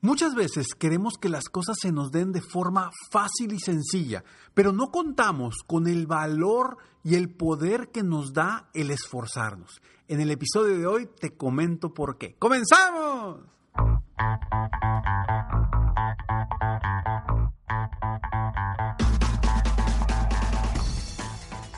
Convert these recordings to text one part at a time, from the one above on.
Muchas veces queremos que las cosas se nos den de forma fácil y sencilla, pero no contamos con el valor y el poder que nos da el esforzarnos. En el episodio de hoy te comento por qué. ¡Comenzamos!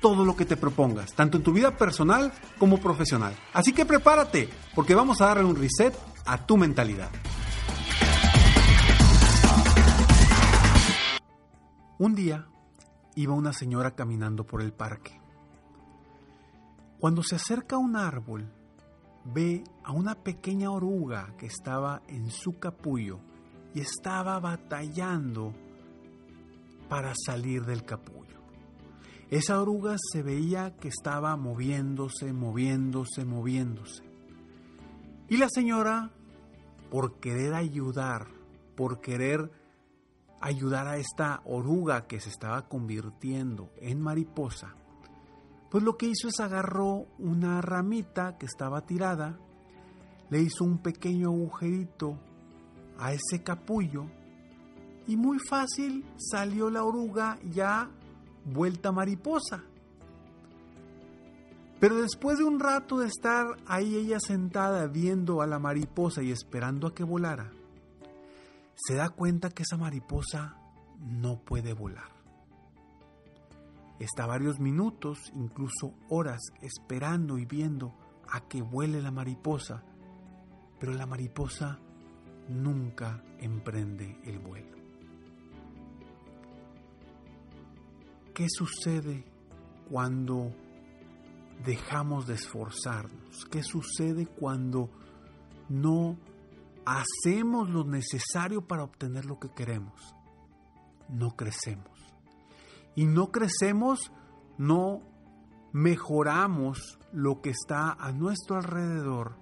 todo lo que te propongas, tanto en tu vida personal como profesional. Así que prepárate, porque vamos a darle un reset a tu mentalidad. Un día iba una señora caminando por el parque. Cuando se acerca a un árbol, ve a una pequeña oruga que estaba en su capullo y estaba batallando para salir del capullo. Esa oruga se veía que estaba moviéndose, moviéndose, moviéndose. Y la señora, por querer ayudar, por querer ayudar a esta oruga que se estaba convirtiendo en mariposa, pues lo que hizo es agarró una ramita que estaba tirada, le hizo un pequeño agujerito a ese capullo y muy fácil salió la oruga ya vuelta mariposa. Pero después de un rato de estar ahí ella sentada viendo a la mariposa y esperando a que volara, se da cuenta que esa mariposa no puede volar. Está varios minutos, incluso horas, esperando y viendo a que vuele la mariposa, pero la mariposa nunca emprende el vuelo. ¿Qué sucede cuando dejamos de esforzarnos? ¿Qué sucede cuando no hacemos lo necesario para obtener lo que queremos? No crecemos. Y no crecemos, no mejoramos lo que está a nuestro alrededor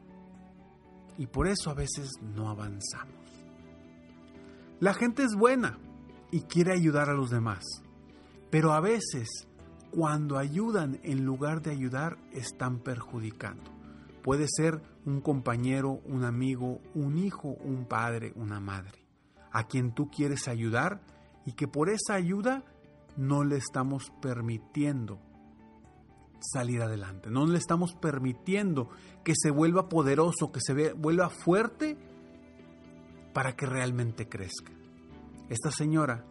y por eso a veces no avanzamos. La gente es buena y quiere ayudar a los demás pero a veces, cuando ayudan en lugar de ayudar, están perjudicando. Puede ser un compañero, un amigo, un hijo, un padre, una madre, a quien tú quieres ayudar y que por esa ayuda no le estamos permitiendo salir adelante, no le estamos permitiendo que se vuelva poderoso, que se vuelva fuerte para que realmente crezca. Esta señora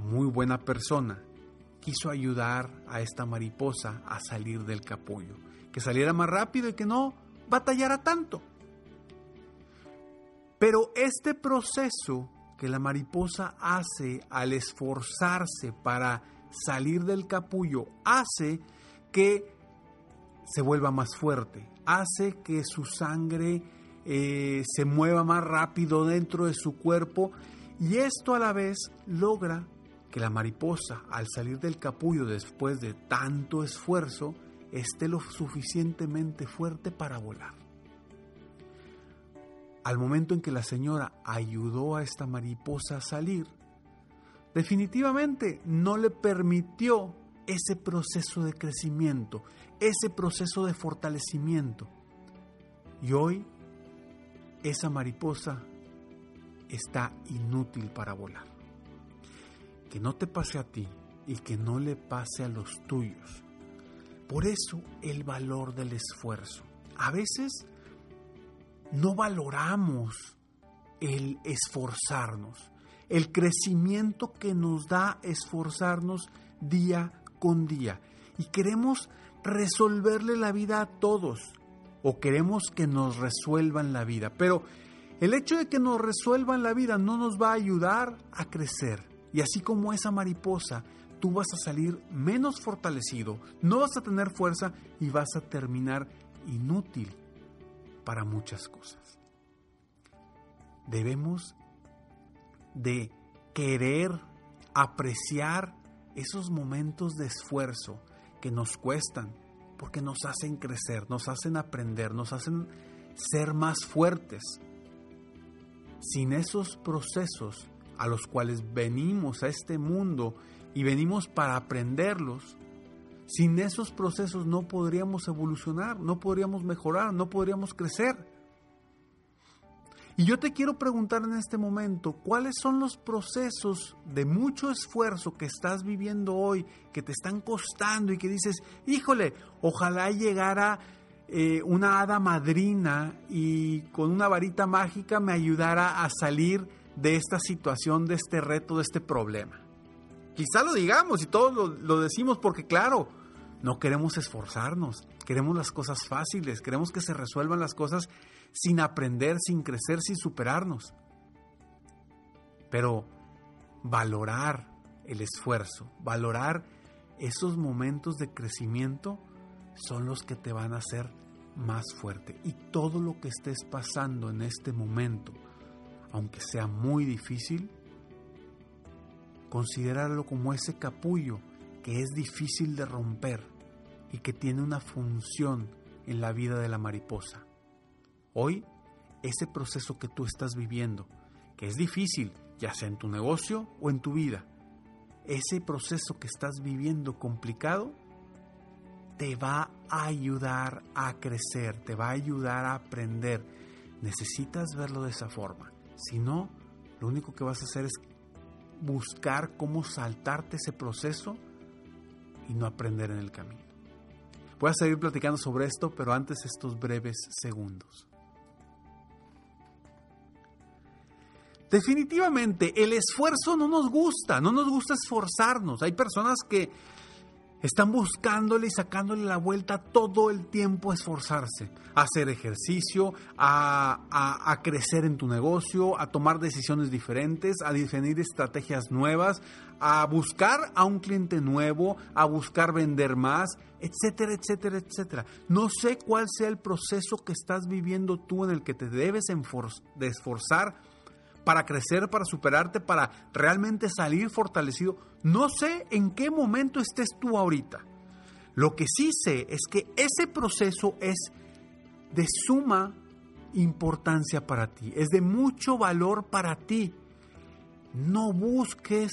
muy buena persona, quiso ayudar a esta mariposa a salir del capullo, que saliera más rápido y que no batallara tanto. Pero este proceso que la mariposa hace al esforzarse para salir del capullo hace que se vuelva más fuerte, hace que su sangre eh, se mueva más rápido dentro de su cuerpo y esto a la vez logra que la mariposa, al salir del capullo después de tanto esfuerzo, esté lo suficientemente fuerte para volar. Al momento en que la señora ayudó a esta mariposa a salir, definitivamente no le permitió ese proceso de crecimiento, ese proceso de fortalecimiento. Y hoy esa mariposa está inútil para volar que no te pase a ti y que no le pase a los tuyos. Por eso el valor del esfuerzo. A veces no valoramos el esforzarnos, el crecimiento que nos da esforzarnos día con día. Y queremos resolverle la vida a todos o queremos que nos resuelvan la vida. Pero el hecho de que nos resuelvan la vida no nos va a ayudar a crecer. Y así como esa mariposa, tú vas a salir menos fortalecido, no vas a tener fuerza y vas a terminar inútil para muchas cosas. Debemos de querer apreciar esos momentos de esfuerzo que nos cuestan, porque nos hacen crecer, nos hacen aprender, nos hacen ser más fuertes. Sin esos procesos a los cuales venimos a este mundo y venimos para aprenderlos, sin esos procesos no podríamos evolucionar, no podríamos mejorar, no podríamos crecer. Y yo te quiero preguntar en este momento, ¿cuáles son los procesos de mucho esfuerzo que estás viviendo hoy, que te están costando y que dices, híjole, ojalá llegara eh, una hada madrina y con una varita mágica me ayudara a salir de esta situación, de este reto, de este problema? Quizá lo digamos y todos lo, decimos porque claro, no queremos esforzarnos, queremos las cosas fáciles, queremos que se resuelvan las cosas sin aprender, sin crecer, sin superarnos. Pero valorar el esfuerzo, valorar esos momentos de crecimiento son los que te van a hacer más fuerte. Y todo lo que estés pasando en este momento, aunque sea muy difícil, considerarlo como ese capullo que es difícil de romper y que tiene una función en la vida de la mariposa. Hoy, ese proceso que tú estás viviendo, que es difícil, ya sea en tu negocio o en tu vida, ese proceso que estás viviendo complicado, te va a ayudar a crecer, te va a ayudar a aprender. Necesitas verlo de esa forma. Si no, lo único que vas a hacer es buscar cómo saltarte ese proceso y no aprender en el camino. Voy a seguir platicando sobre esto, pero antes estos breves segundos. Definitivamente, el esfuerzo no nos gusta, no nos gusta esforzarnos. Hay personas que están buscándole y sacándole la vuelta todo el tiempo a esforzarse, a hacer ejercicio, a, a, crecer en tu negocio, a tomar decisiones diferentes, a definir estrategias nuevas, a buscar a un cliente nuevo, a buscar vender más, etcétera, etcétera, etcétera. No sé cuál sea el proceso que estás viviendo tú en el que te debes de esforzar para crecer, para superarte, para realmente salir fortalecido. No sé en qué momento estés tú ahorita. Lo que sí sé es que ese proceso es de suma importancia para ti, es de mucho valor para ti. No busques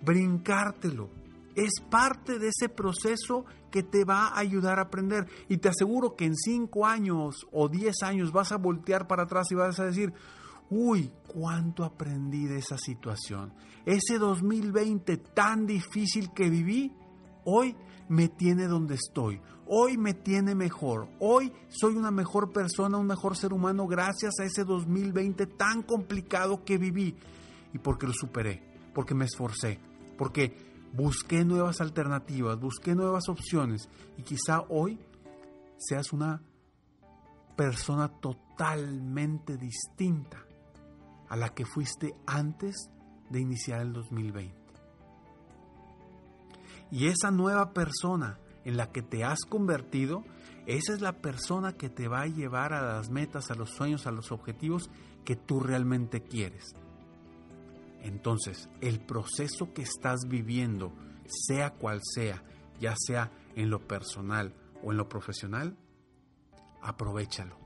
brincártelo. Es parte de ese proceso que te va a ayudar a aprender. Y te aseguro que en 5 años o 10 años vas a voltear para atrás y vas a decir, uy, cuánto aprendí de esa situación. Ese 2020 tan difícil que viví, hoy me tiene donde estoy. Hoy me tiene mejor. Hoy soy una mejor persona, un mejor ser humano gracias a ese 2020 tan complicado que viví. Y porque lo superé, porque me esforcé, porque busqué nuevas alternativas, busqué nuevas opciones. Y quizá hoy seas una persona totalmente distinta a la que fuiste antes de iniciar el 2020. Y esa nueva persona en la que te has convertido, esa es la persona que te va a llevar a las metas, a los sueños, a los objetivos que tú realmente quieres. Entonces, el proceso que estás viviendo, sea cual sea, ya sea en lo personal o en lo profesional, aprovechalo,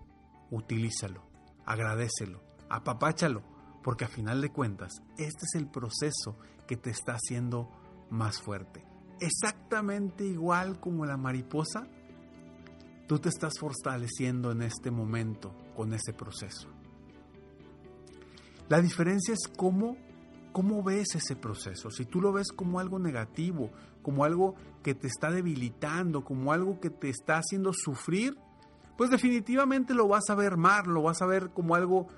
utilízalo, agradecelo, apapáchalo, porque a final de cuentas, este es el proceso que te está haciendo más fuerte. Exactamente igual como la mariposa, tú te estás fortaleciendo en este momento con ese proceso. La diferencia es cómo, cómo ves ese proceso. Si tú lo ves como algo negativo, como algo que te está debilitando, como algo que te está haciendo sufrir, pues definitivamente lo vas a ver mal, lo vas a ver como algo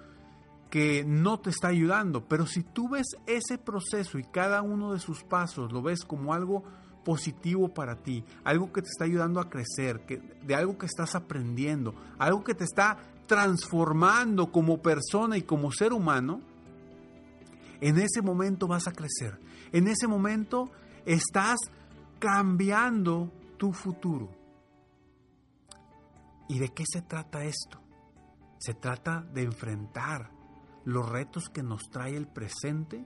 que no te está ayudando, pero si tú ves ese proceso y cada uno de sus pasos lo ves como algo positivo para ti, algo que te está ayudando a crecer, que, de algo que estás aprendiendo, algo que te está transformando como persona y como ser humano, en ese momento vas a crecer. En ese momento estás cambiando tu futuro. ¿Y de qué se trata esto? Se trata de enfrentar los retos que nos trae el presente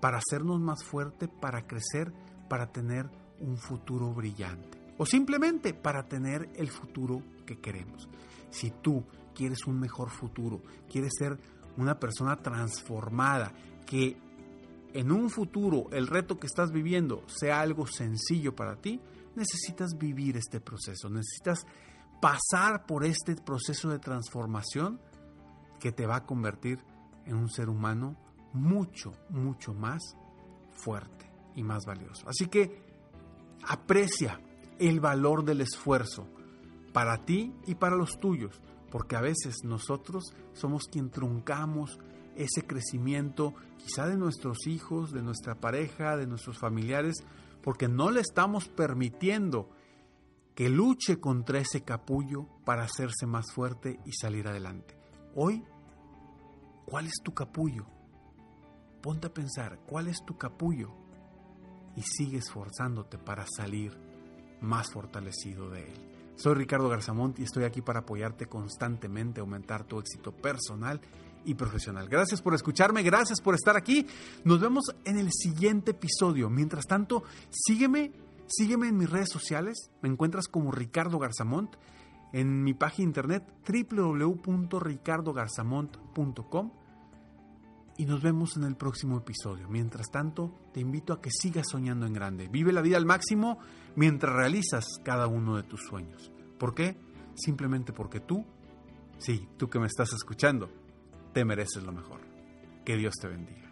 para hacernos más fuerte, para crecer, para tener un futuro brillante o simplemente para tener el futuro que queremos. Si tú quieres un mejor futuro, quieres ser una persona transformada, que en un futuro el reto que estás viviendo sea algo sencillo para ti, necesitas vivir este proceso, necesitas pasar por este proceso de transformación que te va a convertir en un ser humano mucho, mucho más fuerte y más valioso. Así que aprecia el valor del esfuerzo para ti y para los tuyos, porque a veces nosotros somos quien truncamos ese crecimiento quizá de nuestros hijos, de nuestra pareja, de nuestros familiares, porque no le estamos permitiendo que luche contra ese capullo para hacerse más fuerte y salir adelante. Hoy, ¿cuál es tu capullo? Ponte a pensar, ¿cuál es tu capullo? Y sigue esforzándote para salir más fortalecido de él. Soy Ricardo Garzamont y estoy aquí para apoyarte constantemente, aumentar tu éxito personal y profesional. Gracias por escucharme, gracias por estar aquí. Nos vemos en el siguiente episodio. Mientras tanto, sígueme, sígueme en mis redes sociales. Me encuentras como Ricardo Garzamont en mi página internet www.ricardogarzamont.com y nos vemos en el próximo episodio. Mientras tanto, te invito a que sigas soñando en grande. Vive la vida al máximo mientras realizas cada uno de tus sueños. ¿Por qué? Simplemente porque tú, sí, tú que me estás escuchando, te mereces lo mejor. Que Dios te bendiga.